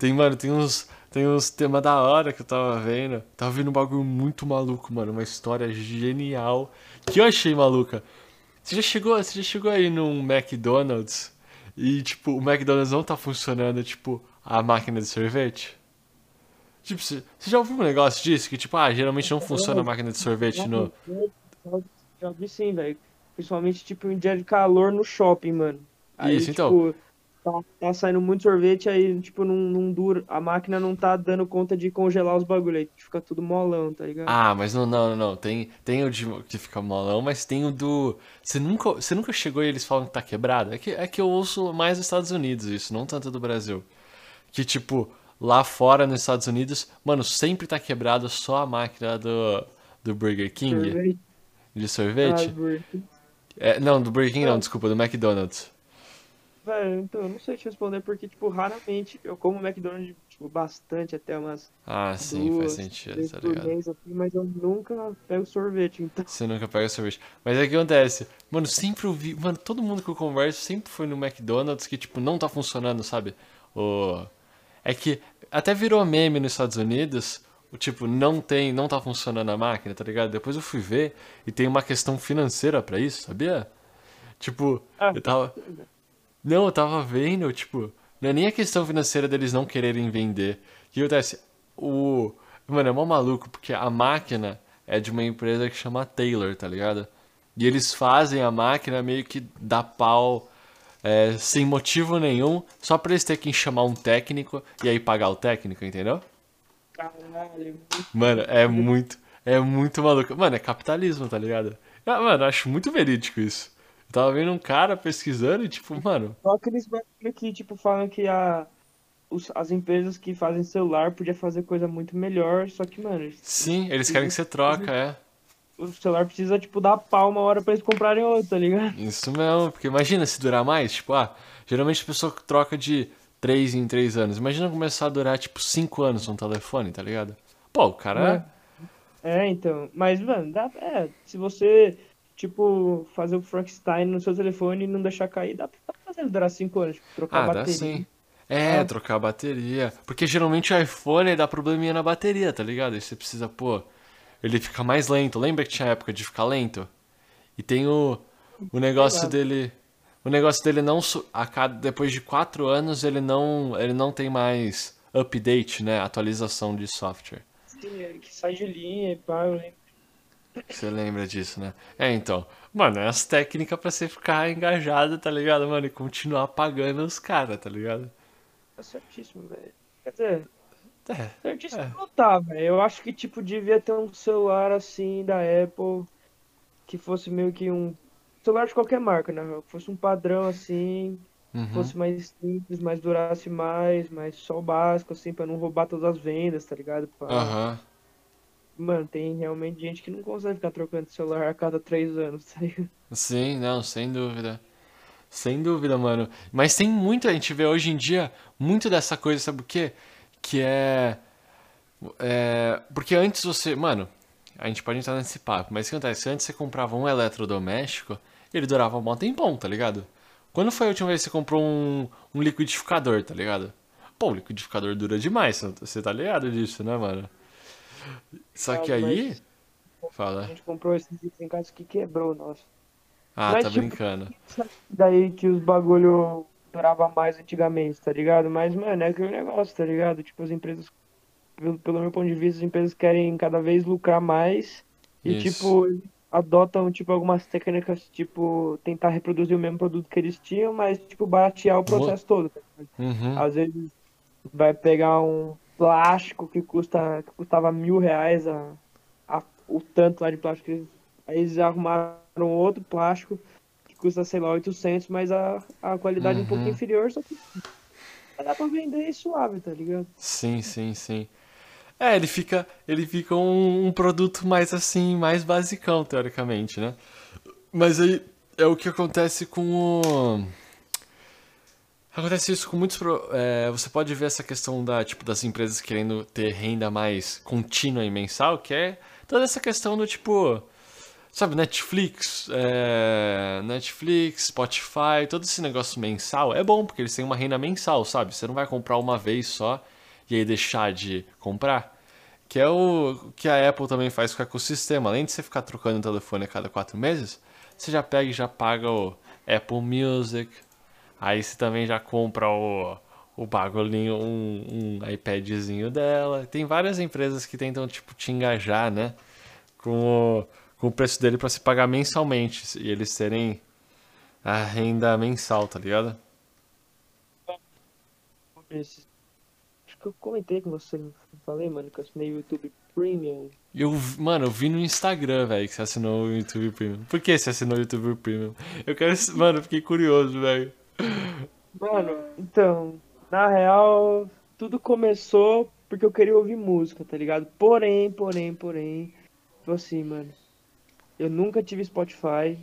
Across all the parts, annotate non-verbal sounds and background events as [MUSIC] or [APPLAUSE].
Tem, mano, tem uns, tem uns temas da hora que eu tava vendo. Tava vendo um bagulho muito maluco, mano. Uma história genial. Que eu achei maluca. Você já chegou, você já chegou aí num McDonald's e, tipo, o McDonald's não tá funcionando, tipo, a máquina de sorvete? Tipo, você, já ouviu um negócio disso? Que, tipo, ah, geralmente não funciona a máquina de sorvete no. Já vi sim, velho. Principalmente, tipo, em dia de calor no shopping, mano. Aí, Isso, então. Tá, tá saindo muito sorvete, aí, tipo, não, não dura. A máquina não tá dando conta de congelar os bagulho. Aí fica tudo molão, tá ligado? Ah, mas não, não, não. Tem, tem o de que fica molão, mas tem o do. Você nunca, você nunca chegou e eles falam que tá quebrado? É que, é que eu ouço mais dos Estados Unidos isso, não tanto do Brasil. Que tipo, lá fora nos Estados Unidos, mano, sempre tá quebrado só a máquina do, do Burger King Sorvete. de Ah, sorvete. Burger. É, não, do Burger King Não. desculpa, do McDonald's. Velho, então, eu não sei te responder porque, tipo, raramente eu como McDonald's, tipo, bastante, até umas Ah, sim, faz duas, sentido, três tá ligado? mês, assim, mas eu nunca pego sorvete, então. Você nunca pega sorvete. Mas é que acontece. Mano, sempre ouvi. Mano, todo mundo que eu converso sempre foi no McDonald's que, tipo, não tá funcionando, sabe? O... É que até virou meme nos Estados Unidos. O tipo, não tem, não tá funcionando a máquina, tá ligado? Depois eu fui ver e tem uma questão financeira pra isso, sabia? Tipo, Ah, eu tava. Não, eu tava vendo, tipo, não é nem a questão financeira deles não quererem vender. O que acontece? O. Mano, é mó maluco, porque a máquina é de uma empresa que chama Taylor, tá ligado? E eles fazem a máquina meio que dar pau é, sem motivo nenhum, só pra eles terem que chamar um técnico e aí pagar o técnico, entendeu? caralho. Mano, é muito, é muito maluco. Mano, é capitalismo, tá ligado? Ah, Mano, eu acho muito verídico isso. Tava vendo um cara pesquisando e tipo, mano, Só aqueles bagulho que, tipo, falam que a, os- as empresas que fazem celular podiam fazer coisa muito melhor, só que, mano, sim, eles querem que você troca, é. o celular precisa, tipo, dar pau uma hora pra eles comprarem outro, tá ligado? Isso mesmo, porque imagina se durar mais, tipo, ah, geralmente a pessoa troca de 3 em 3 anos. Imagina começar a durar, tipo, 5 anos um telefone, tá ligado? Pô, o cara. É, então. Mas, mano, dá, é, se você, tipo, fazer o Frankenstein no seu telefone e não deixar cair, dá pra fazer ele durar 5 anos, tipo, trocar Ah, a dá bateria. sim. É, Ah. trocar a bateria. Porque geralmente o iPhone dá probleminha na bateria, tá ligado? Aí você precisa, pô, ele fica mais lento. Lembra que tinha época de ficar lento? E tem o, o negócio dele. O negócio dele não. A cada, depois de 4 anos ele não, ele não tem mais update, né? Atualização de software. Sim, é, que sai de linha e pá, eu lembro. Você lembra disso, né? É, então. Mano, é as técnicas pra você ficar engajado, tá ligado, mano? E continuar pagando os caras, tá ligado? Tá certíssimo, velho. Quer dizer, É. certíssimo É. não tá, velho. Eu acho que, tipo, devia ter um celular assim da Apple que fosse meio que um. Celular de qualquer marca, né? Que fosse um padrão assim, Uhum. fosse mais simples, mais durasse mais, mais só o básico, assim, pra não roubar todas as vendas, tá ligado? Pá. Aham. Mano, tem realmente gente que não consegue ficar trocando celular a cada três anos, tá ligado? Sim, não, sem dúvida. Sem dúvida, mano. Mas tem muito, a gente vê hoje em dia, muito dessa coisa, sabe o quê? Que é. é porque antes você. Mano, a gente pode entrar nesse papo, mas o que acontece? Antes você comprava um eletrodoméstico, ele durava um bom tempão, tá ligado? Quando foi a última vez que você comprou um, um liquidificador, tá ligado? Pô, o liquidificador dura demais, você tá ligado disso, né, mano? Só que Ah, aí. mas A Fala. gente comprou esse disco em casa que quebrou, nossa. Ah, Mas, tá tipo, brincando. Daí que os bagulho durava mais antigamente, tá ligado? Mas, mano, é aquele negócio, tá ligado? Tipo, as empresas, pelo, pelo meu ponto de vista, as empresas querem cada vez lucrar mais e, Isso. tipo, adotam, tipo, algumas técnicas, tipo, tentar reproduzir o mesmo produto que eles tinham, mas, tipo, baratear o processo todo, tá ligado? Uhum. Às vezes vai pegar um plástico que custa, que custava mil reais a, a- o tanto lá de plástico. Aí eles arrumaram outro plástico que custa, sei lá, 800, mas a, a qualidade é um pouco Uhum. inferior, só que dá pra vender suave, tá ligado? Sim, sim, sim. É, ele fica, ele fica um, um produto mais assim, mais basicão, teoricamente, né? Mas aí é o que acontece com o. Acontece isso com muitos. é, você pode ver essa questão da, tipo, das empresas querendo ter renda mais contínua e mensal, que é toda essa questão do tipo. Sabe, Netflix, é, Netflix, Spotify, todo esse negócio mensal é bom, porque eles têm uma renda mensal, sabe? Você não vai comprar uma vez só e aí deixar de comprar. Que é o que a Apple também faz com o ecossistema. Além de você ficar trocando o telefone a cada quatro meses, você já pega e já paga o Apple Music. Aí você também já compra o, o bagulhinho, um, um iPadzinho dela. Tem várias empresas que tentam, tipo, te engajar, né? Com o, com o preço dele para se pagar mensalmente. E eles terem a renda mensal, tá ligado? Acho que eu comentei com você, falei, mano, que eu assinei o YouTube Premium. Eu, mano, eu vi no Instagram, velho, que você assinou o YouTube Premium. Por que você assinou o YouTube Premium? Eu quero. Mano, eu fiquei curioso, velho. Mano, então, na real, tudo começou porque eu queria ouvir música, tá ligado? Porém, porém, porém, tipo assim, mano, eu nunca tive Spotify.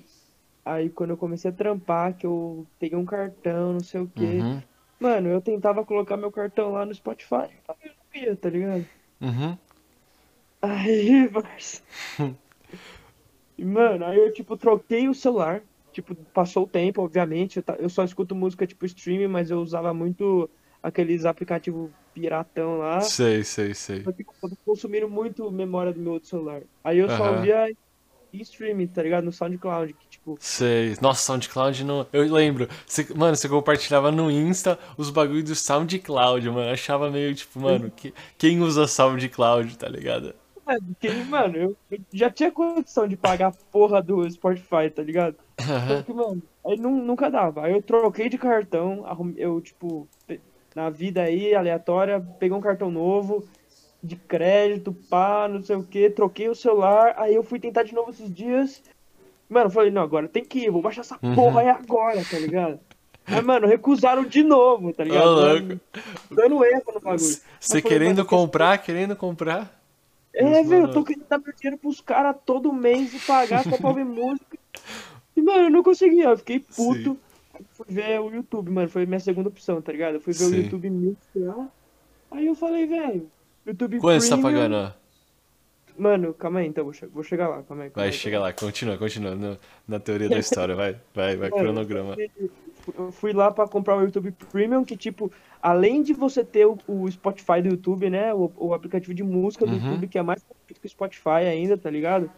Aí quando eu comecei a trampar, que eu peguei um cartão, não sei o quê. Uhum. Mano, eu tentava colocar meu cartão lá no Spotify, eu não ia, tá ligado? Uhum. Aí, [LAUGHS] parça. [LAUGHS] Mano, aí eu, tipo, troquei o celular. Tipo, passou o tempo, obviamente. Eu, só escuto música, tipo, streaming, mas eu usava muito aqueles aplicativos piratão lá. Sei, sei, sei. Só eu tô consumindo muito memória do meu outro celular. Aí eu só Aham. ouvia em streaming, tá ligado? No SoundCloud, que, tipo... Sei. Nossa, SoundCloud não. Eu lembro. Você- mano, você compartilhava no Insta os bagulhos do SoundCloud, mano. Eu achava meio tipo, mano, que, quem usa SoundCloud, tá ligado? É, porque, mano, eu já tinha condição de pagar a porra do Spotify, tá ligado? Só Aham. que, mano, aí nu- nunca dava. Aí eu troquei de cartão, eu, tipo, na vida aí, aleatória, peguei um cartão novo, de crédito, pá, não sei o que, troquei o celular, aí eu fui tentar de novo esses dias. Mano, falei, não, agora tem que ir, vou baixar essa Uhum. porra aí agora, tá ligado? Aí, mano, recusaram de novo, tá ligado? Ô, Dando, louco. dando erro no bagulho. Você querendo mano, comprar, querendo comprar. é, velho, eu tô querendo dar meu dinheiro pros caras todo mês e pagar só pra ouvir música. [LAUGHS] E, mano, eu não conseguia, eu fiquei puto. Sim. Fui ver o YouTube, mano, foi minha segunda opção, tá ligado? Eu fui ver o Sim. YouTube Mix lá. Aí eu falei, velho, YouTube Quanto você tá pagando? Mano, calma aí, então, vou, che- vou chegar lá, calma aí. calma Vai, aí, chega lá, continua, continua no- na teoria da história, vai, vai, vai, Mano, cronograma. Eu fui lá pra comprar o YouTube Premium, que, tipo, além de você ter o, o Spotify do YouTube, né? O, o aplicativo de música do Uhum. YouTube, que é mais que o Spotify ainda, tá ligado?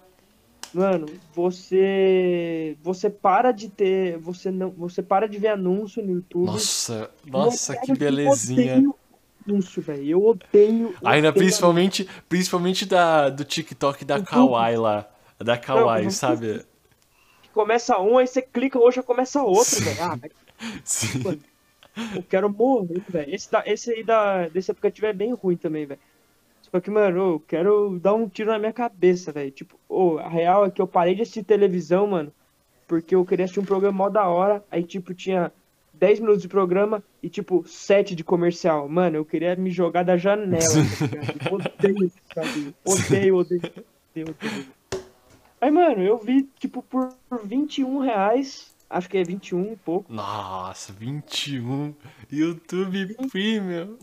Mano, você. Você para de ter. Você não. Você para de ver anúncio no YouTube. Nossa, nossa, que belezinha. Eu odeio anúncio, velho. Eu odeio. Ainda principalmente, principalmente da, do TikTok da. Kawaii lá. Da Kawaii, não sabe? anúncio. Começa um, aí você clica, hoje já começa outro, velho. Ah, [LAUGHS] Sim. Mano, Eu quero morrer, velho. Esse, da, esse aí da, desse aplicativo é bem ruim também, velho. Só que, mano, eu quero dar um tiro na minha cabeça, velho. Tipo, ô, a real é que eu parei de assistir televisão, mano, porque eu queria assistir um programa mó da hora. Aí, tipo, tinha 10 minutos de programa e, tipo, 7 de comercial. Mano, eu queria me jogar da janela, tá [LAUGHS] Odeio esse bagulho. Odeio, odeio, odeio, odeio. Aí, mano, eu vi, tipo, por 21 reais. Acho que é 21 e pouco. Nossa, 21. YouTube Premium.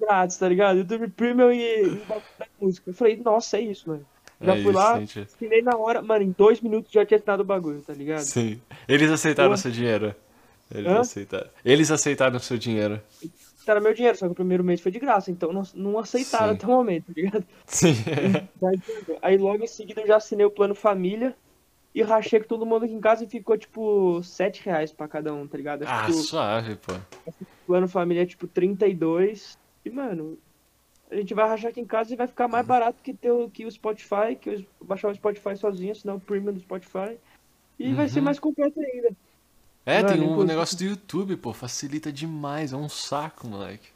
Grátis, tá ligado? YouTube Premium e, e música. Eu falei, nossa, é isso, mano. Já É fui isso, lá, gente. assinei na hora, mano, em dois minutos já tinha assinado o bagulho, tá ligado? Sim. Eles aceitaram o Pô. seu dinheiro. Eles Hã? aceitaram. Eles aceitaram o seu dinheiro. Era meu dinheiro, só que o primeiro mês foi de graça, então não, não aceitaram Sim. até o momento, tá ligado? Sim. Aí logo em seguida eu já assinei o plano família e rachei com todo mundo aqui em casa e ficou tipo 7 reais pra cada um, tá ligado? Acho ah, que o suave, pô. plano família é tipo 32. E, mano, a gente vai rachar aqui em casa e vai ficar mais barato que, ter o, que o Spotify, que eu baixar o Spotify sozinho, senão o premium do Spotify. E vai ser Uhum. mais completo ainda. É, Mano, tem um inclusive- negócio do YouTube, pô. Facilita demais. É um saco, moleque.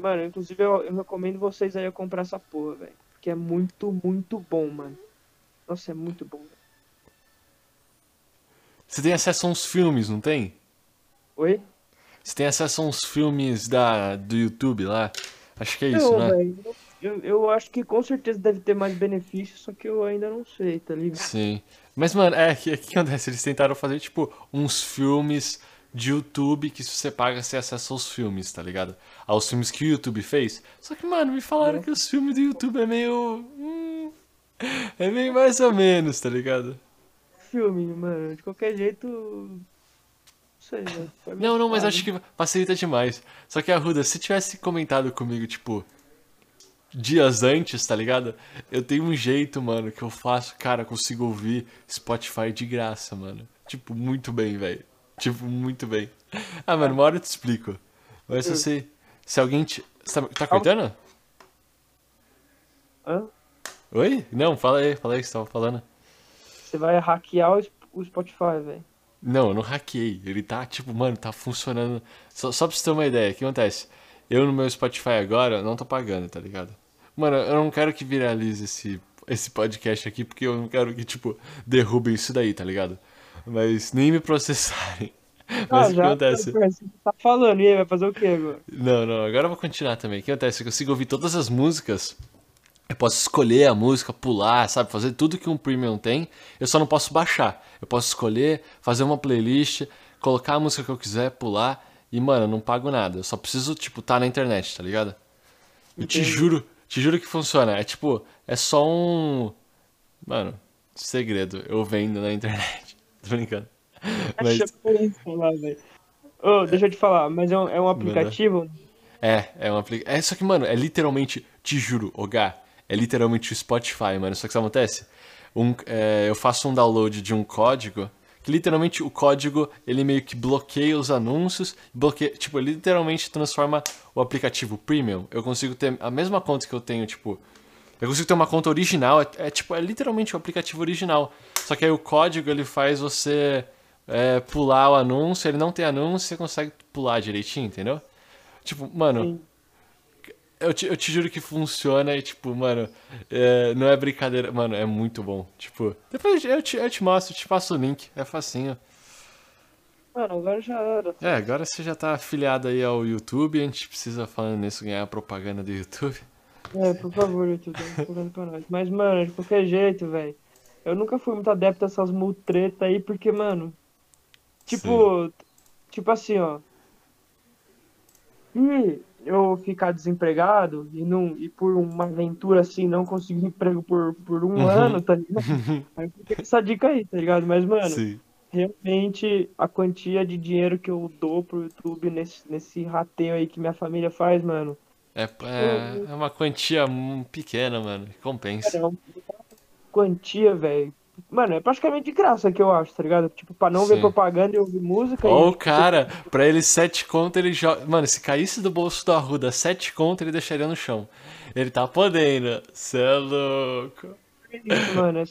Mano, inclusive eu, eu recomendo vocês aí a comprar essa porra, velho. Porque é muito, muito bom, mano. Nossa, é muito bom. velho. Você tem acesso a uns filmes, não tem? Oi? Você tem acesso a uns filmes da, do YouTube lá? Acho que é isso, né? Eu, eu acho que com certeza deve ter mais benefícios, só que eu ainda não sei, tá ligado? Sim. Mas, mano, é, o que, que acontece? Eles tentaram fazer, tipo, uns filmes de YouTube que se você paga, você acessa os filmes, tá ligado? Aos filmes que o YouTube fez. Só que, mano, me falaram É. que os filmes do YouTube é meio. Hum, É bem mais ou menos, tá ligado? Filme, mano, de qualquer jeito. Não sei, né? Não, não, mas acho que facilita demais. Só que, Arruda, se tivesse comentado comigo, tipo, dias antes, tá ligado? Eu tenho um jeito, mano, que eu faço, cara, consigo ouvir Spotify de graça, mano. Tipo, muito bem, velho. Tipo, muito bem. Ah, mano, uma hora eu te explico. Mas se você. Se alguém te. Você tá, tá cortando? Hã? Oi? Não, fala aí, fala aí que você tava falando. Você vai hackear o Sp- o Spotify, velho. Não, eu não hackei. Ele tá, tipo, mano, tá funcionando. Só, só pra você ter uma ideia, o que acontece? Eu no meu Spotify agora não tô pagando, tá ligado? Mano, eu não quero que viralize esse, esse podcast aqui, porque eu não quero que, tipo, derrubem isso daí, tá ligado? Mas nem me processarem. Mas o que acontece? Você tá falando, e aí, vai fazer o quê agora? Não, não, agora eu vou continuar também. O que acontece? Eu consigo ouvir todas as músicas. Eu posso escolher a música, pular, sabe? Fazer tudo que um premium tem. Eu só não posso baixar. Eu posso escolher, fazer uma playlist, colocar a música que eu quiser, pular. E, mano, eu não pago nada. Eu só preciso, tipo, tá na internet, tá ligado? Eu te Entendi. juro, te juro que funciona. É tipo, é só um. Mano, segredo. Eu vendo na internet. [LAUGHS] Tô brincando. Mas. Lá, velho. Ô, deixa eu te falar, mas é um, é um aplicativo? É, é um aplicativo. É, só que, mano, é literalmente, te juro, Ogá, é literalmente o Spotify, mano. Só que o que acontece? Um, é, eu faço um download de um código, que literalmente o código, ele meio que bloqueia os anúncios, bloqueia, tipo, literalmente transforma o aplicativo premium. Eu consigo ter a mesma conta que eu tenho, tipo, eu consigo ter uma conta original, é, é, tipo, é literalmente o aplicativo original. Só que aí o código, ele faz você é, pular o anúncio, ele não tem anúncio, você consegue pular direitinho, entendeu? Tipo, mano, Sim. Eu te, eu te juro que funciona e, tipo, mano, é, não é brincadeira, mano, é muito bom. Tipo, depois eu te, eu te mostro, eu te passo o link, é facinho. Mano, agora já era. É, agora você já tá afiliado aí ao YouTube, a gente precisa, falando nisso, ganhar propaganda do YouTube. É, por favor, YouTube, propaganda pra nós. Mas, mano, de qualquer jeito, velho. Eu nunca fui muito adepto a essas multretas aí, porque, mano. Tipo. Tipo assim, ó. Se eu ficar desempregado e, não, e por uma aventura assim não conseguir emprego por, por um Uhum. ano, tá ligado? [LAUGHS] Aí fica essa dica aí, tá ligado? Mas, mano, Sim. realmente a quantia de dinheiro que eu dou pro YouTube nesse, nesse rateio aí que minha família faz, mano. É, é, é uma quantia pequena, mano, compensa. É uma quantia, velho. Mano, é praticamente de graça que eu acho, tá ligado? Tipo, pra não ver Sim. propaganda e ouvir música. Ó, e, o cara, pra ele sete conto, ele joga. Mano, se caísse do bolso do Arruda sete conto, ele deixaria no chão. Ele tá podendo. Cê é louco. Isso, mano. é-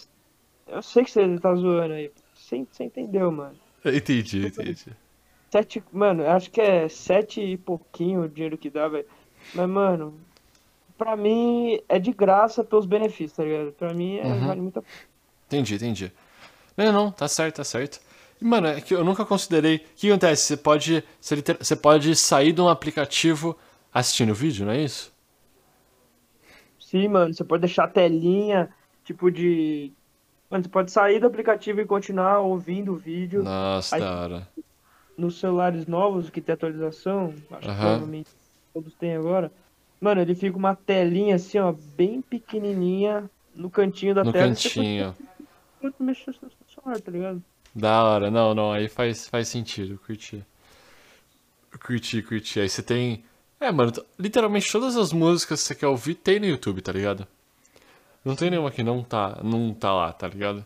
Eu sei que você tá zoando aí. Você, você entendeu, mano. Entendi, entendi. Sete. Mano, acho que é sete e pouquinho o dinheiro que dá, velho. Mas, mano, pra mim é de graça pelos benefícios, tá ligado? Pra mim é, Uhum. vale muito a Entendi, entendi. Não, não, tá certo, tá certo. E, mano, é que eu nunca considerei. O que acontece? Você pode. Você, pode sair de um aplicativo assistindo vídeo, não é isso? Sim, mano, você pode deixar a telinha, tipo de. Mano, você pode sair do aplicativo e continuar ouvindo o vídeo. Nossa, Aí- da hora. Nos celulares novos que tem atualização, acho que provavelmente todos têm agora. Mano, ele fica uma telinha assim, ó, bem pequenininha no cantinho da No tela. cantinho. Você pode mexer no seu celular, tá ligado? Da hora, não, não, aí faz, faz sentido, curti. Curti, curti. Aí você tem. É, mano, t- literalmente todas as músicas que você quer ouvir tem no YouTube, tá ligado? Não tem nenhuma que não tá, não tá lá, tá ligado?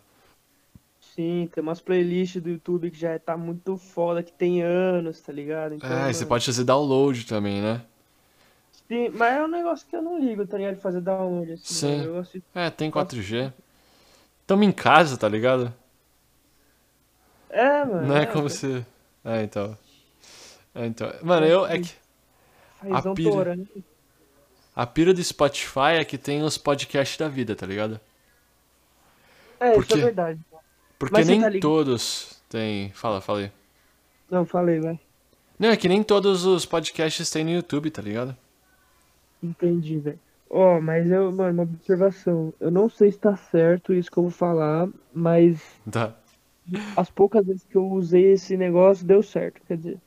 Sim, tem umas playlists do YouTube que já tá muito foda, que tem anos, tá ligado? Então, É, e você mano, pode fazer download também, né? sim, mas é um negócio que eu não ligo, tá ligado? De fazer download assim, Sim. mano. Eu gosto de- É, tem 4G. Tamo em casa, tá ligado? É, mano. Não é é, como se. É, então. É, então. Mano, eu. É que. A pilha. torando. A pira do Spotify é que tem os podcasts da vida, tá ligado? É, Por isso é verdade. Porque Mas nem tá todos têm. Fala, fala aí. Não, falei, vai. Não, é que nem todos os podcasts tem no YouTube, tá ligado? Entendi, velho. Ó, mas eu, mano, uma observação. Eu não sei se tá certo isso que eu vou falar, mas Tá. as poucas vezes que eu usei esse negócio deu certo. Quer dizer,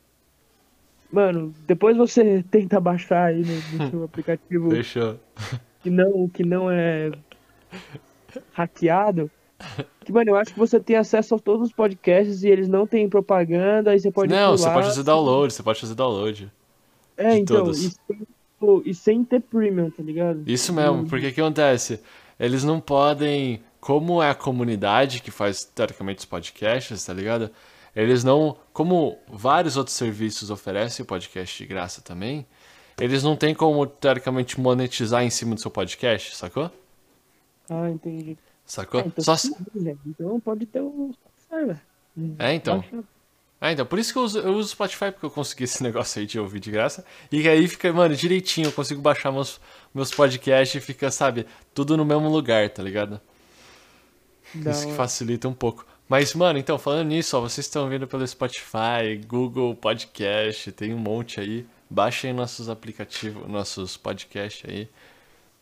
mano, depois você [LAUGHS] tenta baixar aí no, no seu [LAUGHS] aplicativo Fechou. que não, que não é hackeado. Que, mano, eu acho que você tem acesso a todos os podcasts e eles não têm propaganda, aí você pode Não, você pular. pode fazer download, você pode fazer download. É, de então, todos. e pô, e sem ter premium, tá ligado? Isso mesmo, porque o que acontece? Eles não podem, como é a comunidade que faz teoricamente os podcasts, tá ligado? Eles não, como vários outros serviços oferecem o podcast de graça também, eles não têm como teoricamente monetizar em cima do seu podcast, sacou? Ah, entendi. Sacou? É, então, Só velho. então pode ter o Spotify, velho. É, então. Ah, então, por isso que eu uso, eu uso Spotify, porque eu consegui esse [LAUGHS] negócio aí de ouvir de graça. E aí fica, mano, direitinho, eu consigo baixar meus, meus podcasts e fica, sabe, tudo no mesmo lugar, tá ligado? Da Isso que facilita um pouco. Mas, mano, então, falando nisso, ó, vocês estão vendo pelo Spotify, Google Podcast, tem um monte aí. Baixem nossos aplicativos, nossos podcasts aí.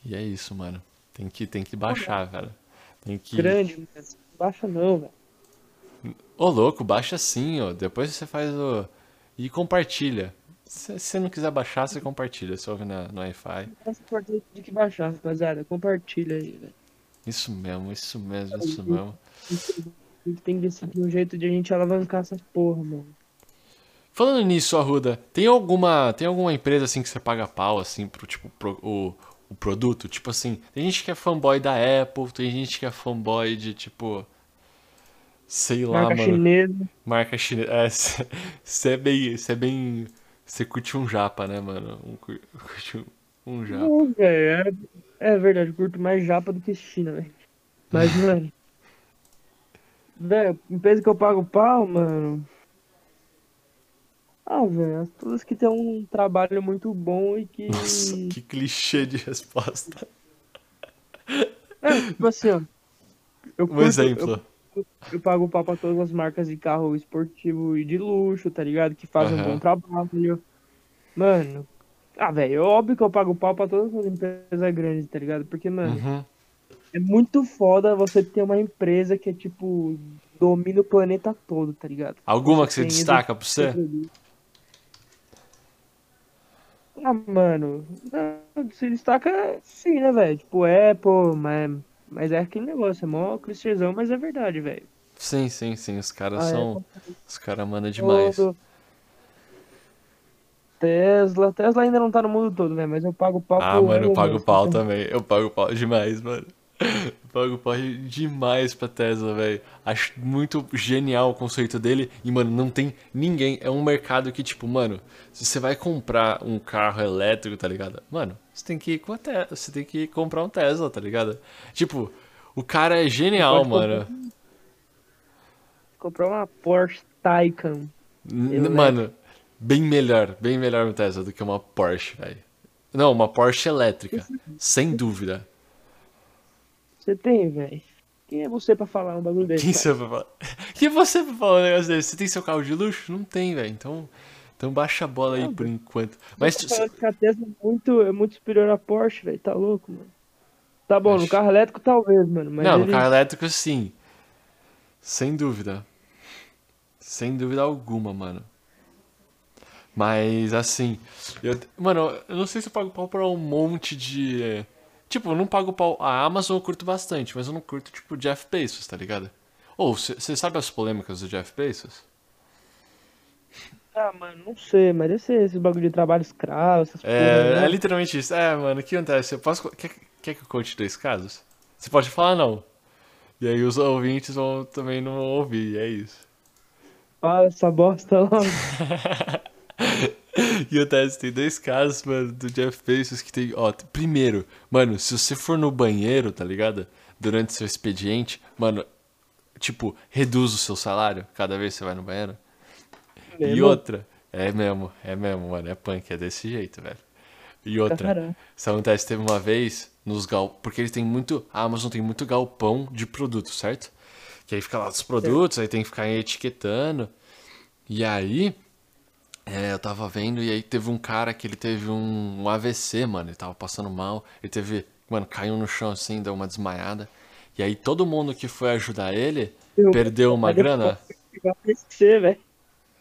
E é isso, mano. Tem que, tem que baixar, velho. Tem que. Grande, mas baixa não, velho. Ô, louco, baixa sim, ó. Depois você faz o. E compartilha. Se você não quiser baixar, você compartilha. Você ouve na, no Wi-Fi. Essa importante de que baixar, rapaziada. Compartilha aí, velho. Isso mesmo, isso mesmo, isso mesmo. A gente tem que decidir um jeito de a gente alavancar essas porra, mano. Falando nisso, Arruda, tem alguma, tem alguma empresa assim que você paga pau assim pro tipo pro- o, o produto? Tipo assim, tem gente que é fanboy da Apple, tem gente que é fanboy de tipo sei lá, Marca mano, chinesa. marca chinesa. É, [LAUGHS] você é bem, você é bem, você curte um japa, né, mano? Um, cur- [LAUGHS] curte um, um japa. Não, velho. É, é verdade, eu curto mais japa do que China, velho. Mas, [LAUGHS] mano. Velho, empresa que eu pago pau, mano. Ah, velho, as todas que tem um trabalho muito bom e que. Nossa, que clichê de resposta. É, tipo assim, ó. Eu Um curto- exemplo. Eu, eu pago pau pra todas as marcas de carro esportivo e de luxo, tá ligado? Que fazem um Aham. bom trabalho. Mano. Ah, velho, é óbvio que eu pago pau pra todas as empresas grandes, tá ligado? Porque, mano. Uhum. É muito foda você ter uma empresa que é tipo domina o planeta todo, tá ligado? Alguma que você Tem destaca pra você? Ah, mano, não, se destaca sim, né, velho? Tipo, Apple, mas, mas é aquele negócio, é mó clichêzão, mas é verdade, velho. Sim, sim, sim. Os caras Ah, é. são. Os caras mandam demais. Todo. Tesla, Tesla ainda não tá no mundo todo, velho, mas eu pago pau Ah, mano, eu pago pau então- também. Eu pago pau demais, mano. Pago pau demais pra Tesla, velho. Acho muito genial o conceito dele. E, mano, não tem ninguém. É um mercado que, tipo, mano, se você vai comprar um carro elétrico, tá ligado? Mano, você tem que ir com a Tesla. Você tem que comprar um Tesla, tá ligado? Tipo, o cara é genial, mano. Comprar uma Porsche Taycan. Mano, bem melhor, bem melhor um Tesla do que uma Porsche, velho. Não, uma Porsche elétrica, sem dúvida. Você tem, velho? Quem é você pra falar um bagulho desse? Quem você vai falar? [LAUGHS] Quem é você pra falar um negócio desse? Você tem seu carro de luxo? Não tem, velho. Então, então baixa a bola aí por enquanto. Mas falando que a Tesla é muito, é muito superior à Porsche, velho. Tá louco, mano. Tá bom, no Acho- carro elétrico talvez, mano. Não, no ele- carro elétrico sim. Sem dúvida. Sem dúvida alguma, mano. Mas assim, eu, mano, eu não sei se eu pago pau pra um monte de. eh, Tipo, eu não pago pau. A Amazon eu curto bastante, mas eu não curto, tipo, Jeff Bezos, tá ligado? Ou, você sabe as polêmicas do Jeff Bezos? Ah, mano, não sei, mas deve ser esse bagulho de trabalho escravo, essas É, porra, é né? literalmente isso. É, mano, o que acontece? Eu posso. Quer, quer que eu conte dois casos? Você pode falar não. E aí os ouvintes vão também não ouvir, e é isso. Fala essa bosta logo. [LAUGHS] E acontece, tem dois casos, mano, do Jeff Bezos que tem. Ó, primeiro, mano, se você for no banheiro, tá ligado? Durante seu expediente, mano, tipo, reduz o seu salário cada vez que você vai no banheiro. E Mesmo? outra, é mesmo, é mesmo, mano, é punk, é desse jeito, velho. E outra, Caralho. isso acontece, teve uma vez nos gal... Porque eles têm muito. A Amazon tem muito galpão de produtos, certo? Que aí fica lá os produtos, aí tem que ficar etiquetando. E aí. É, eu tava vendo, e aí teve um cara que ele teve um, um AVC, mano. Ele tava passando mal. Ele teve. Mano, caiu no chão assim, deu uma desmaiada. E aí todo mundo que foi ajudar ele Eu- perdeu uma grana. Velho.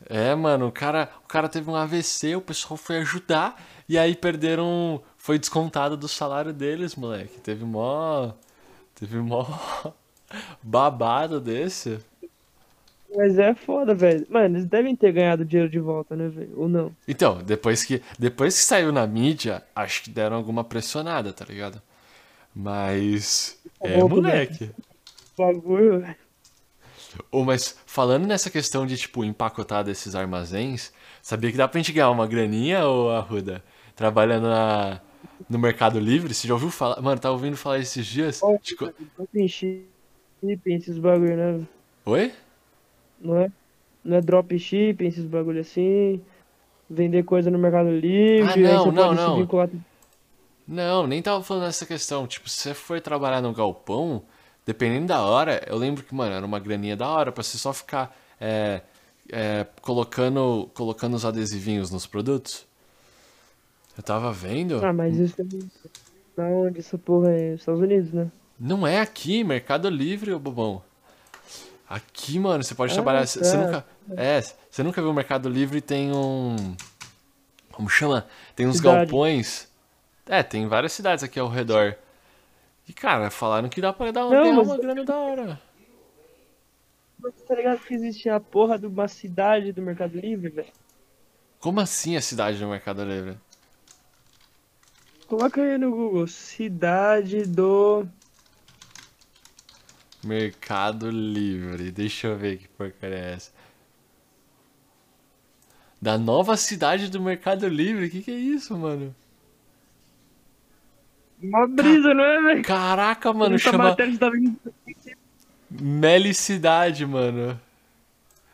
É, mano, o cara, o cara teve um AVC, o pessoal foi ajudar e aí perderam. Foi descontado do salário deles, moleque. Teve mó. Teve mó [LAUGHS] babado desse. Mas é foda, velho. Mano, eles devem ter ganhado dinheiro de volta, né, velho? Ou não? Então, depois que, depois que saiu na mídia, acho que deram alguma pressionada, tá ligado? Mas. É, Ô, moleque. Bagulho, velho. Mas falando nessa questão de, tipo, empacotar desses armazéns, sabia que dá pra gente ganhar uma graninha, ô Arruda? Trabalhando na, no Mercado Livre? Você já ouviu falar? Mano, tava ouvindo falar esses dias? De co- Dropshipping, esses bagulho, né? Oi? Não é? Não é dropshipping, esses bagulho assim. Vender coisa no Mercado Livre. Ah, não, não, não. vincular. Não, nem tava falando nessa questão. Tipo, se você for trabalhar no galpão, dependendo da hora, eu lembro que, mano, era uma graninha da hora pra você só ficar é, é, colocando, colocando os adesivinhos nos produtos. Eu tava vendo. Ah, mas isso é. Da onde essa porra é? Estados Unidos, né? Não é aqui, Mercado Livre, ô bobão. Aqui, mano, você pode Ah, trabalhar. Você você tá. nunca. É, você nunca viu o Mercado Livre tem um. Como chama? Tem uns Cidade. galpões. É, tem várias cidades aqui ao redor. E, cara, falaram que dá pra dar Não, mas- uma grana da hora. Mas tá ligado que existe a porra de uma cidade do Mercado Livre, velho? Como assim a cidade do Mercado Livre? Coloca aí no Google. Cidade do. Mercado Livre. Deixa eu ver que porcaria é essa. Da nova cidade do Mercado Livre? O que, que é isso, mano? Uma brisa, não é, velho? Caraca, mano, Essa chama. Melicidade, mano.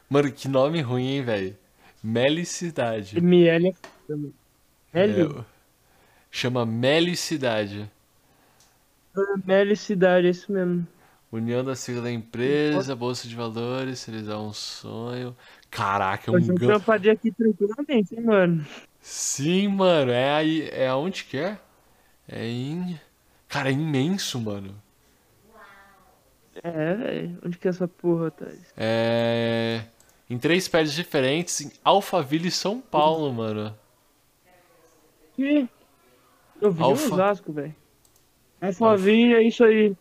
Mano, que nome ruim, hein, velho? Melicidade. ML é. L? É, chama Melicidade. ML Cidade, é isso mesmo. União da sigla da empresa, Bolsa de Valores, realizar um sonho. Caraca, é um Pode gan... tramparia aqui tranquilamente, hein, mano. Sim, mano, é aí. É aonde que é? É em. Cara, é imenso, mano. É, velho. Onde que é essa porra, Thais? É. Em três prédios diferentes, em Alphaville, São Paulo, mano. Que? Eu vi Alfa- em Osasco, velho. Alphaville, é isso aí.